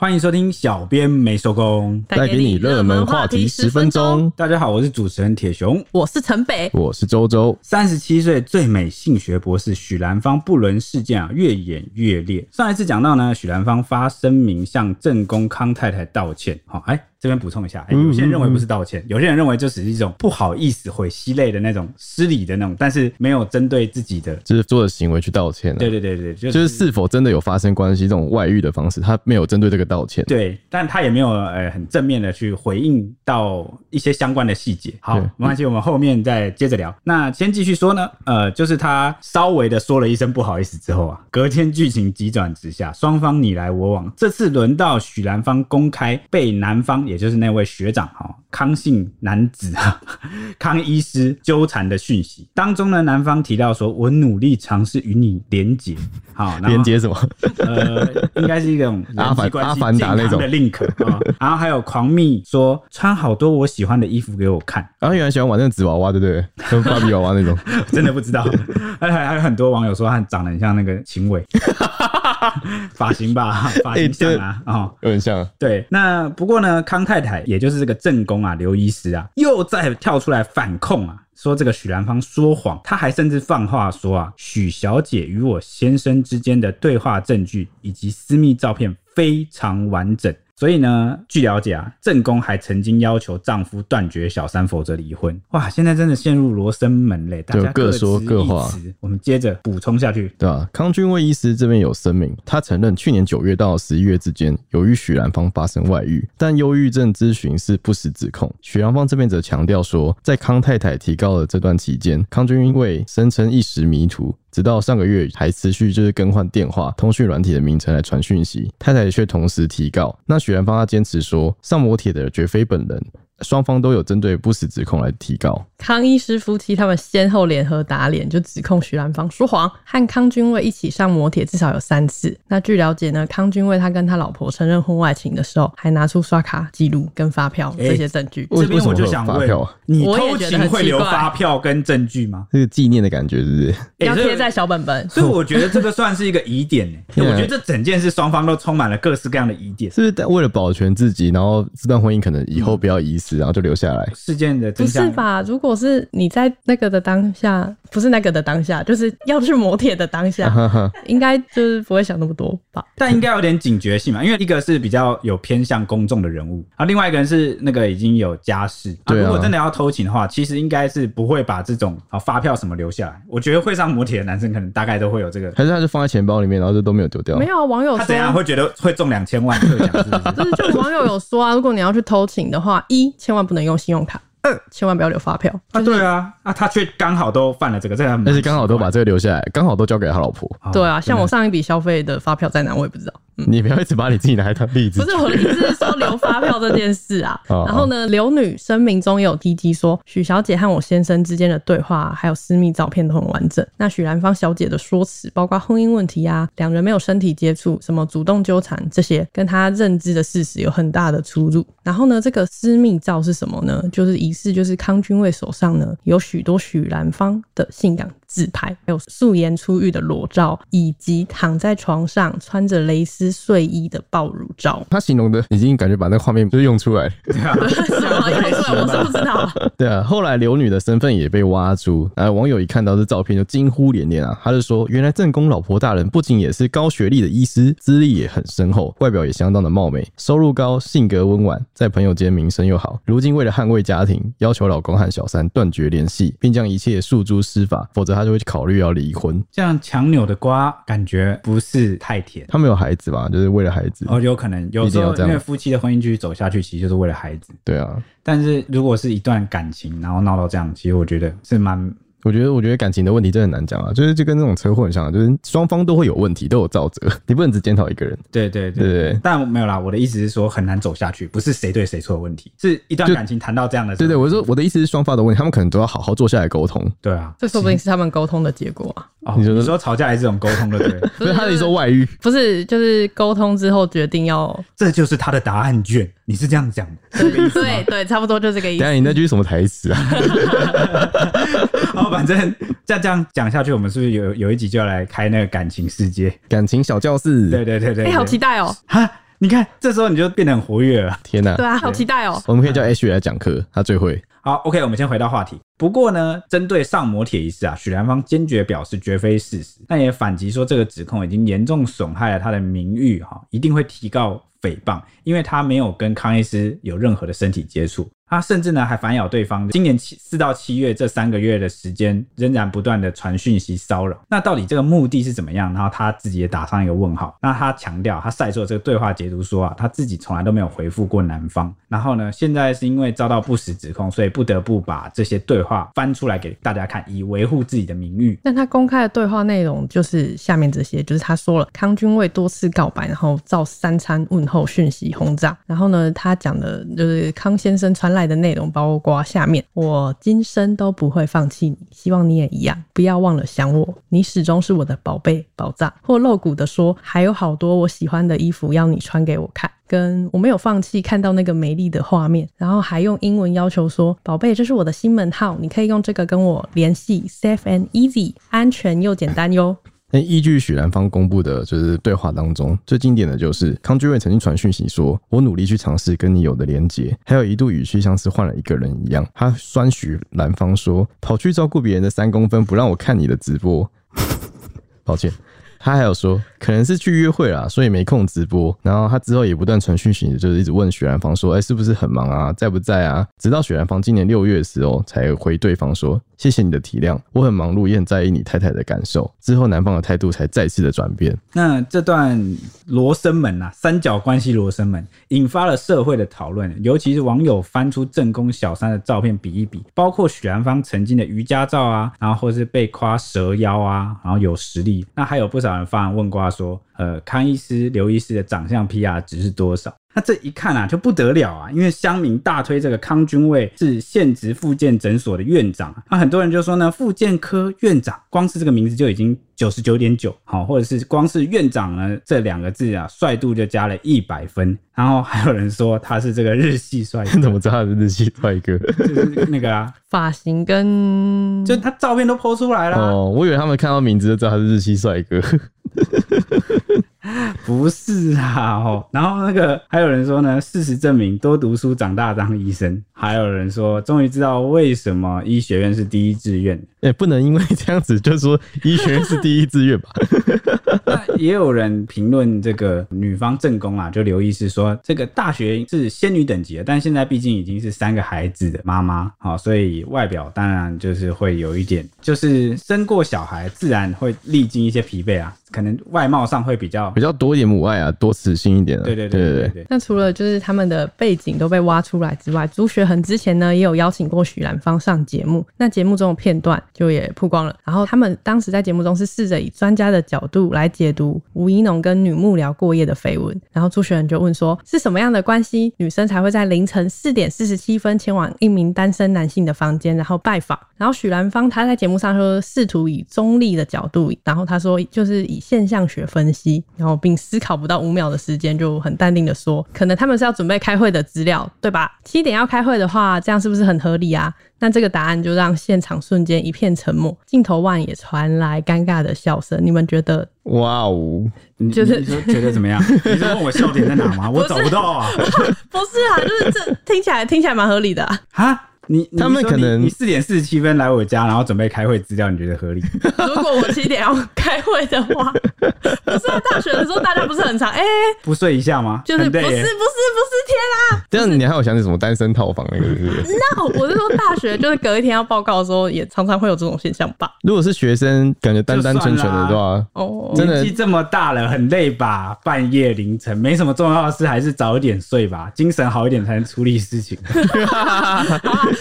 欢迎收听小编没收工，带给你热门话题十分钟。大家好，我是主持人铁雄，我是陈北，我是周周。三十七岁最美性学博士许兰芳不伦事件啊，越演越烈。上一次讲到呢，许兰芳发声明向正宫康太太道歉。好，哎。这边补充一下，欸，有些人认为不是道歉，嗯嗯嗯，有些人认为就只是一种不好意思、悔惜类的那种失礼的那种，但是没有针对自己的就是做的行为去道歉。对对对对，就是、就是是否真的有发生关系这种外遇的方式，他没有针对这个道歉。对，但他也没有呃很正面的去回应到一些相关的细节。好，没关系，我们后面再接着聊。那先继续说呢，呃，就是他稍微的说了一声不好意思之后啊，隔天剧情急转直下，双方你来我往，这次轮到许兰芳公开被男方。也就是那位学长哈，康姓男子啊，康医师纠缠的讯息当中呢，男方提到说：“我努力尝试与你连接，好，连接什么？呃，应该是一种阿凡阿凡达那种的 link 啊。然后还有狂蜜说穿好多我喜欢的衣服给我看，然后原来喜欢玩那个纸娃娃，对不对？跟芭比娃娃那种，真的不知道。还还有很多网友说他长得很像那个秦伟，发型吧，发型像啊，啊、欸，有点像。对，那不过呢，康。康太太，也就是这个正宫啊，刘医师啊，又再跳出来反控啊，说这个许兰芳说谎，他还甚至放话说啊，许小姐与我先生之间的对话证据以及私密照片非常完整。所以呢，据了解啊，正宫还曾经要求丈夫断绝小三，否则离婚。哇，现在真的陷入罗生门嘞，大家各说各话。我们接着补充下去，对啊，康君威医师这边有声明，他承认去年九月到十一月之间，有与许兰芳发生外遇，但忧郁症咨询是不实指控。许兰芳这边则强调说，在康太太提告的这段期间，康君威声称一时迷途。直到上个月还持续就是更换电话、通讯软体的名称来传讯息，太太却同时提告。那许兰芳他坚持说，上摩铁的绝非本人。双方都有针对不实指控来提告。康医师夫妻他们先后联合打脸，就指控徐兰芳说谎，和康君威一起上摩铁至少有三次。那据了解呢，康君威他跟他老婆承认婚外情的时候，还拿出刷卡记录跟发票这些证据。欸、这边我就想问，你偷情会留发票跟证据吗？这个纪念的感觉是不是？要贴在小本本。所以我觉得这个算是一个疑点呢。我觉得这整件事双方都充满了各式各样的疑点。是不是为了保全自己，然后这段婚姻可能以后不要遗失，然后就留下来？事件的真相不是吧？如果是你在那个的当下，不是那个的当下，就是要去磨铁的当下，应该就是不会想那么多吧？但应该有点警觉性嘛，因为一个是比较有偏向公众的人物，啊，另外一个人是那个已经有家室。啊，如果真的要偷情的话，其实应该是不会把这种啊发票什么留下来。我觉得会上磨铁的男生可能大概都会有这个，还是他是放在钱包里面，然后就都没有丢掉？没有啊，网友说他怎样会觉得会中两千万特奖？是不是？就是就网友有说啊，如果你要去偷情的话，一千万不能用信用卡。二千万不要留发票啊！对啊，啊，他却刚好都犯了这个，这样，但是刚好都把这个留下来，刚好都交给他老婆。对啊，像我上一笔消费的发票在哪，我也不知道。你不要一直把你自己拿来当例子。不是我的意思是说留发票这件事啊。然后呢，刘女声明中也有提及说，许小姐和我先生之间的对话还有私密照片都很完整。那许兰芳小姐的说辞，包括婚姻问题啊，两人没有身体接触，什么主动纠缠这些，跟她认知的事实有很大的出入。然后呢，这个私密照是什么呢？就是疑似就是康君威手上呢有许多许兰芳的性感自拍，还有素颜出浴的裸照，以及躺在床上穿着蕾丝睡衣的爆乳照。他形容的已经感觉把那个画面就用出来了。对啊，我是不知道。对啊，后来刘女的身份也被挖出，啊，网友一看到这照片就惊呼连连啊。他就说，原来正宫老婆大人不仅也是高学历的医师，资历也很深厚，外表也相当的貌美，收入高，性格温婉，在朋友间名声又好。如今为了捍卫家庭，要求老公和小三断绝联系，并将一切诉诸司法，否则他就会考虑要离婚。这样强扭的瓜，感觉不是太甜。他们有孩子吧？就是为了孩子。哦，有可能，有时候因为夫妻的婚姻继续走下去，其实就是为了孩子。对啊，但是如果是一段感情，然后闹到这样，其实我觉得是蛮。我觉得，我觉得感情的问题真的很难讲啊，就是就跟那种车祸很像，就是双方都会有问题，都有造责，你不能只检讨一个人。对对对对，对，但没有啦，我的意思是说很难走下去，不是谁对谁错的问题，是一段感情谈到这样的。對，对对，我说我的意思是双方的问题，他们可能都要好好坐下来沟通。对啊，这说不定是他们沟通的结果啊。哦，你说你说吵架还是这种沟通的对？不是他的说外遇，不是就是沟通之后决定要，这就是他的答案卷。你是这样讲的？对对对，差不多就这个意思。等下你那句什么台词啊？好，反正再这样讲下去，我们是不是有有一集就要来开那个感情世界、感情小教室？对对对对，哎、欸，好期待哦！哈，你看，这时候你就变得很活跃了。天哪！对啊，好期待哦。我们可以叫 H 来讲课，他最会。好，OK，我们先回到话题。不过呢，针对上摩铁一事啊，许兰芳坚决表示绝非事实，但也反击说这个指控已经严重损害了他的名誉，哈，一定会提告诽谤，因为他没有跟康医师有任何的身体接触。他甚至呢还反咬对方，今年七四到七月这三个月的时间，仍然不断的传讯息骚扰。那到底这个目的是怎么样？然后他自己也打上一个问号。那他强调，他晒出这个对话截图说啊，他自己从来都没有回复过男方。然后呢，现在是因为遭到不实指控，所以不得不把这些对话翻出来给大家看，以维护自己的名誉。那他公开的对话内容就是下面这些，就是他说了康君蔚多次告白，然后照三餐问候讯息轰炸。然后呢，他讲的就是康先生传来。的内容包括下面，我今生都不会放弃你，希望你也一样，不要忘了想我，你始终是我的宝贝宝藏。或露骨的说，还有好多我喜欢的衣服要你穿给我看，跟我没有放弃看到那个美丽的画面，然后还用英文要求说，宝贝，这是我的新门号，你可以用这个跟我联系，safe and easy，安全又简单哟。那依据许兰芳公布的，就是对话当中最经典的就是康君瑞曾经传讯息说：“我努力去尝试跟你有的连接。”还有一度语气像是换了一个人一样。他酸许兰芳说：“跑去照顾别人的三公分，不让我看你的直播。” 抱歉。他还有说，可能是去约会啦，所以没空直播。然后他之后也不断传讯息，就是一直问许兰芳说：“哎、是不是很忙啊？在不在啊？”直到许兰芳今年六月的时候，才回对方说：“谢谢你的体谅，我很忙碌，也很在意你太太的感受。”之后男方的态度才再次的转变。那这段罗生门啊，三角关系罗生门，引发了社会的讨论，尤其是网友翻出正宫小三的照片比一比，包括许兰芳曾经的瑜伽照啊，然后或是被夸蛇腰啊，然后有实力，那还有不少。人发问过说，呃，康医师、刘医师的长相 PR 值是多少？那这一看啊，就不得了啊！因为乡民大推这个康君蔚是县职复健诊所的院长，那很多人就说呢，复健科院长，光是这个名字就已经九十九点九，好，或者是光是院长呢这两个字啊，帅度就加了一百分。然后还有人说他是这个日系帅哥，怎么知道他是日系帅哥？就是那个啊，发型跟就他照片都 po 出来了。哦，我以为他们看到名字就知道他是日系帅哥。不是啊，哦，然后那个还有人说呢，事实证明多读书长大当医生。还有人说，终于知道为什么医学院是第一志愿。也不能因为这样子就说医学院是第一志愿吧。那也有人评论这个女方正宫啊，就刘医师说，这个大学是仙女等级的，但现在毕竟已经是三个孩子的妈妈，好，所以外表当然就是会有一点，就是生过小孩，自然会历经一些疲惫啊。可能外貌上会比较比较多一点母爱啊，多磁性一点的。对对对对对，对。那除了就是他们的背景都被挖出来之外，朱学恒之前呢也有邀请过许兰芳上节目，那节目中的片段就也曝光了。然后他们当时在节目中是试着以专家的角度来解读吴怡农跟女幕僚过夜的绯闻。然后朱学恒就问说，是什么样的关系，女生才会在凌晨四点四十七分前往一名单身男性的房间，然后拜访？然后许兰芳她在节目上说，试图以中立的角度，然后她说就是以。现象学分析，然后并思考不到五秒的时间，就很淡定的说：“可能他们是要准备开会的资料，对吧？七点要开会的话，这样是不是很合理啊？”那这个答案就让现场瞬间一片沉默，镜头外也传来尴尬的笑声。你们觉得？哇哦，就是觉得怎么样？你是问我笑点在哪吗？我找不到啊。不是啊，就是这听起来听起来蛮合理的啊。哈你，他们可能你四点四十七分来我家，然后准备开会资料，你觉得合理？如果我七点要开会的话，不是在大学的时候大家不是很常哎、欸、不睡一下吗？就是不是不是不是天啊！这样你还有想起什么单身套房那个是不是？那我是说大学就是隔一天要报告的时候，也常常会有这种现象吧？如果是学生，感觉单单纯纯的话，哦，年纪这么大了，很累吧？半夜凌晨没什么重要的事，还是早一点睡吧，精神好一点才能处理事情。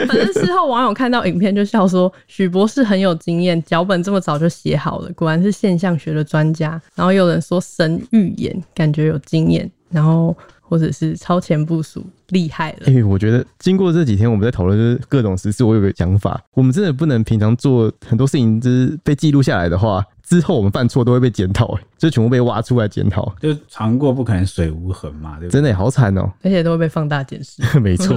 反正事后网友看到影片就笑说，许博士很有经验，脚本这么早就写好了，果然是现象学的专家。然后有人说神预言，感觉有经验，然后或者是超前部署，厉害了。哎、欸，我觉得经过这几天我们在讨论就是各种时事，我有个想法，我们真的不能平常做很多事情，就是被记录下来的话，之后我们犯错都会被检讨，就全部被挖出来检讨。就尝过不可能水无痕嘛，对不对？真的好惨哦、喔，而且都会被放大检视。没错。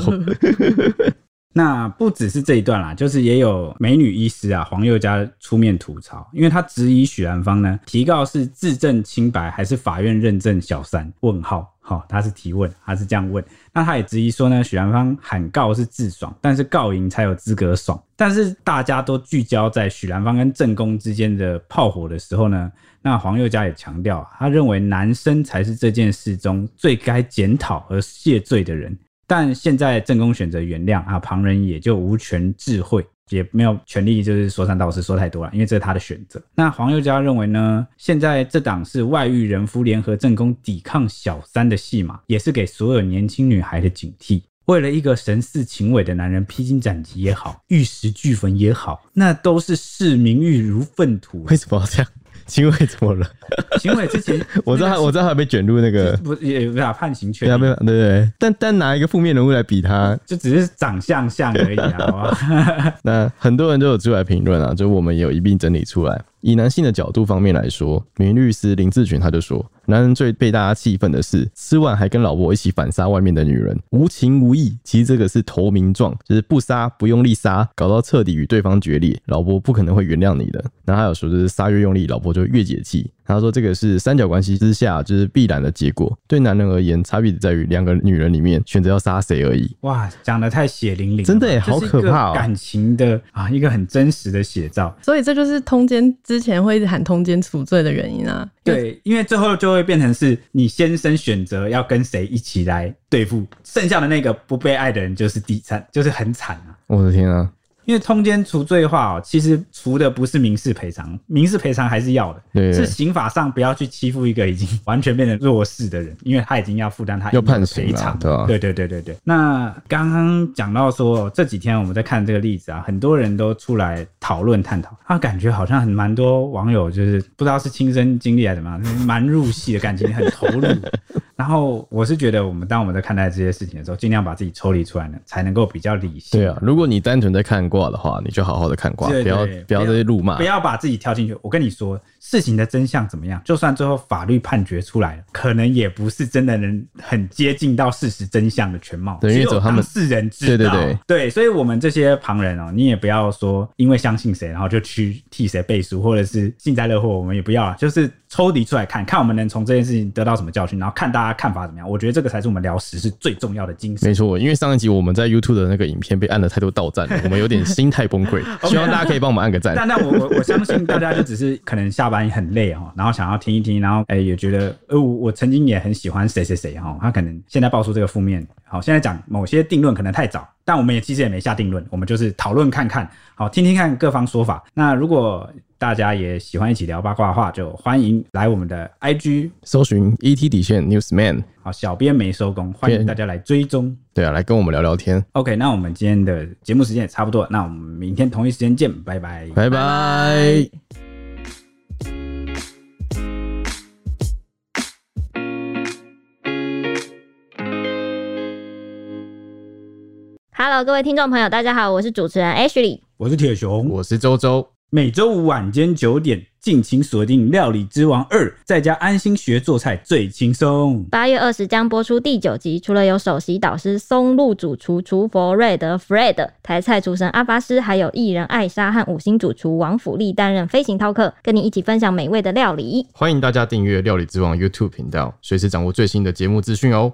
那不只是这一段啦，就是也有美女医师啊黄宥嘉出面吐槽，因为他质疑许兰芳呢提告是自证清白还是法院认证小三？问号。好、哦，他是提问，他是这样问。那他也质疑说呢，许兰芳喊告是自爽，但是告赢才有资格爽。但是大家都聚焦在许兰芳跟正宫之间的炮火的时候呢，那黄宥嘉也强调，他认为男生才是这件事中最该检讨和谢罪的人。但现在正宫选择原谅啊，旁人也就无权智慧。也没有权利，就是说三道四说太多了，因为这是他的选择。那黄宥嘉认为呢，现在这档是外遇人夫联合正宫抵抗小三的戏码，也是给所有年轻女孩的警惕。为了一个神似情伟的男人披荆斩棘也好，玉石俱焚也好，那都是视名誉如粪土。为什么要这样？秦暐怎么了？行为之前 我知道他，我知道他被卷入那个不也判刑确定，对对对。但但拿一个负面人物来比他，就只是长相像而已啊，好吧？那很多人都有出来评论啊，就我们也有一并整理出来。以男性的角度方面来说，名律师林志群他就说，男人最被大家气愤的是吃完还跟老婆一起反杀外面的女人，无情无义。其实这个是投名状，就是不杀不用力杀，搞到彻底与对方决裂，老婆不可能会原谅你的。然后还有说，就是杀越用力，老婆就越解气。他说：“这个是三角关系之下就是必然的结果。对男人而言，差别只在于两个女人里面选择要杀谁而已。”哇，讲得太血淋淋，真的耶，好可怕哦！感情的啊，一个很真实的写照。所以这就是通奸之前会一直喊通奸处罪的原因啊。对，因为最后就会变成是你先生选择要跟谁一起来对付，剩下的那个不被爱的人就是第三，就是很惨啊！我的天啊！因为通奸除罪化哦，其实除的不是民事赔偿，民事赔偿还是要的，对，是刑法上不要去欺负一个已经完全变成弱势的人，因为他已经要负担他要判赔偿，对吧？对对对对对。那刚刚讲到说这几天我们在看这个例子啊，很多人都出来讨论探讨，他感觉好像很蛮多网友就是不知道是亲身经历还是怎么样，蛮入戏的感情很投入。然后我是觉得，我们当我们在看待这些事情的时候，尽量把自己抽离出来呢，才能够比较理性。对啊，如果你单纯在看卦的话，你就好好的看卦，不要不要再辱骂，不要把自己跳进去。我跟你说，事情的真相怎么样，就算最后法律判决出来了，可能也不是真的能很接近到事实真相的全貌。对，因为走他们世人知道。对对对对，所以我们这些旁人哦，你也不要说因为相信谁，然后就去替谁背书，或者是幸灾乐祸，我们也不要啊，就是抽离出来看看，我们能从这件事情得到什么教训，然后看大家看法怎么样。我觉得。这个才是我们聊时事最重要的精神。没错，因为上一集我们在 YouTube 的那个影片被按了太多倒赞了，我们有点心态崩溃。希望大家可以帮我们按个赞。但但我我我相信大家就只是可能下班很累哈，然后想要听一听，然后哎也觉得呃我我曾经也很喜欢谁谁谁哈，他可能现在爆出这个负面。好，现在讲某些定论可能太早，但我们也其实也没下定论，我们就是讨论看看，好听听看各方说法。那如果大家也喜欢一起聊八卦的话，就欢迎来我们的 IG 搜寻 ET 底线 Newsman。好，小编没收工，欢迎大家来追踪。对啊，来跟我们聊聊天。OK，那我们今天的节目时间也差不多，那我们明天同一时间见，拜拜，拜拜。Hello，各位听众朋友，大家好，我是主持人 Ashley，我是铁雄，我是周周。每周五晚间九点，敬请锁定《料理之王二》，在家安心学做菜最轻松。八月二十将播出第九集，除了有首席导师松露主厨厨佛瑞德 Fred，台菜厨神阿巴斯，还有艺人艾莎和五星主厨王府力担任飞行饕客，跟你一起分享美味的料理。欢迎大家订阅《料理之王》YouTube 频道，随时掌握最新的节目资讯哦。